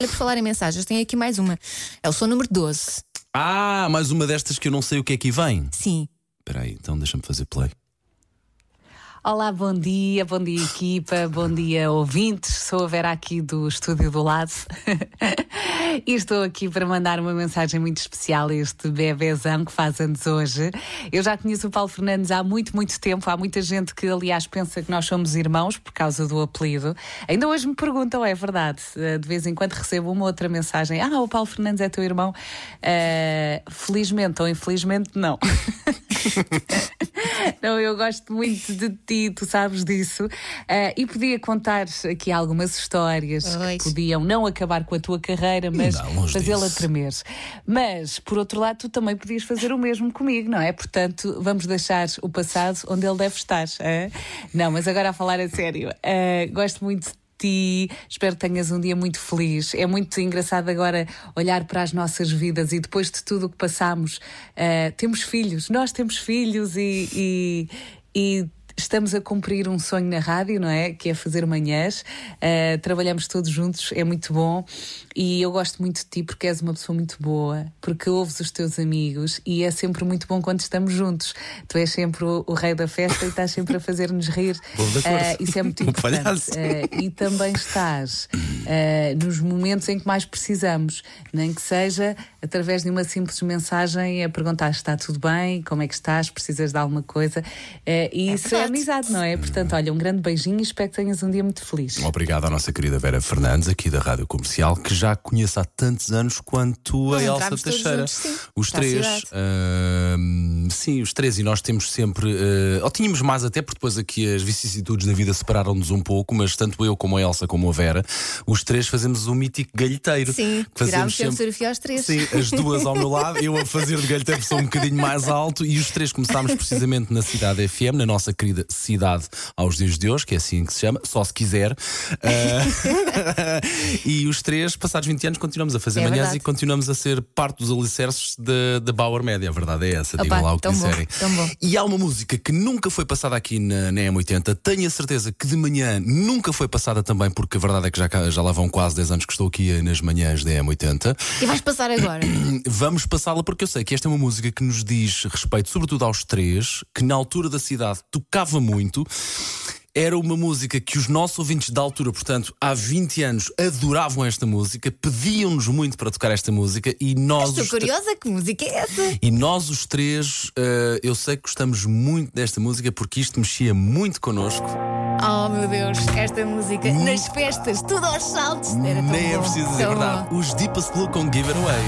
Olha, por falar em mensagens, tem aqui mais uma. É o som número 12. Ah, mais uma destas que eu não sei o que é que vem. Sim. Espera aí, então deixa-me fazer play. Olá, bom dia, bom dia equipa, bom dia ouvintes. Sou a Vera aqui do estúdio do lado e estou aqui para mandar uma mensagem muito especial a este bebezão que faz anos hoje. Eu já conheço o Paulo Fernandes há muito, muito tempo. Há muita gente que, aliás, pensa que nós somos irmãos por causa do apelido. Ainda hoje me perguntam, é verdade. Eh, de vez em quando recebo uma outra mensagem: Ah, o Paulo Fernandes é teu irmão. Uh, felizmente ou infelizmente, não. não, eu gosto muito de ti, tu sabes disso. Uh, e podia contar aqui algumas histórias Pois. que podiam não acabar com a tua carreira, mas fazê-la tremer. Mas, por outro lado, tu também podias fazer o mesmo comigo, não é? Portanto, vamos deixar o passado onde ele deve estar. hã? Não, mas agora a falar a sério. Uh, gosto muito de ti. Espero que tenhas um dia muito feliz. É muito engraçado agora olhar para as nossas vidas e depois de tudo o que passamos, eh, temos filhos. Nós temos filhos e. e- e Estamos a cumprir um sonho na rádio, não é? Que é fazer manhãs. Eh, trabalhamos todos juntos, é muito bom. E eu gosto muito de ti porque és uma pessoa muito boa, porque ouves os teus amigos e é sempre muito bom quando estamos juntos. Tu és sempre o, o rei da festa e estás sempre a fazer-nos rir. Eh, isso é muito Um importante. Eh, e também estás nos momentos em que mais precisamos, nem que seja através de uma simples mensagem a perguntar se está tudo bem, como é que estás, precisas de alguma coisa. E isso é. Amizade, não é? Portanto, olha, um grande beijinho e espero que tenhas um dia muito feliz. Obrigado à nossa querida Vera Fernandes, aqui da Rádio Comercial, que já conheço há tantos anos quanto a Elsa Teixeira. juntos, sim, os para três. sim, os três, e nós temos sempre. ah, ou tínhamos mais até, porque depois aqui as vicissitudes da vida separaram-nos um pouco, mas tanto eu como a Elsa como a Vera, os três fazemos o mítico galheteiro. Sim. que Tirámos sempre sempre. fotografia aos três. Sim, as duas ao meu lado, eu a fazer de galheteiro sou um bocadinho mais alto e os três começámos precisamente na Cidade FM, na nossa querida cidade aos dias de hoje, que é assim que se chama, só se quiser. Ah, e os três, passados 20 anos, continuamos a fazer É manhãs verdade. e continuamos a ser parte dos alicerces da Bauer Média. A verdade é essa, Opa, digam lá o que disserem. bom. E há uma música que nunca foi passada aqui na, na M80, tenho a certeza que de manhã nunca foi passada também, porque a verdade é que já, já lá vão quase 10 anos que estou aqui nas manhãs da M80. E vais passar agora. Vamos passá-la porque eu sei que esta é uma música que nos diz respeito, sobretudo aos três, que na altura da cidade tocava muito. Era uma música que os nossos ouvintes da altura, portanto, há 20 anos, adoravam esta música, pediam-nos muito para tocar esta música e nós. Estou curiosa, que música é essa? e nós os três, eh, eu sei que gostamos muito desta música porque isto mexia muito connosco. Oh meu Deus, esta música nas festas, tudo aos saltos. Era tão Nem é bom, preciso dizer verdade. bom. Os Deepest Blue com Give It Away.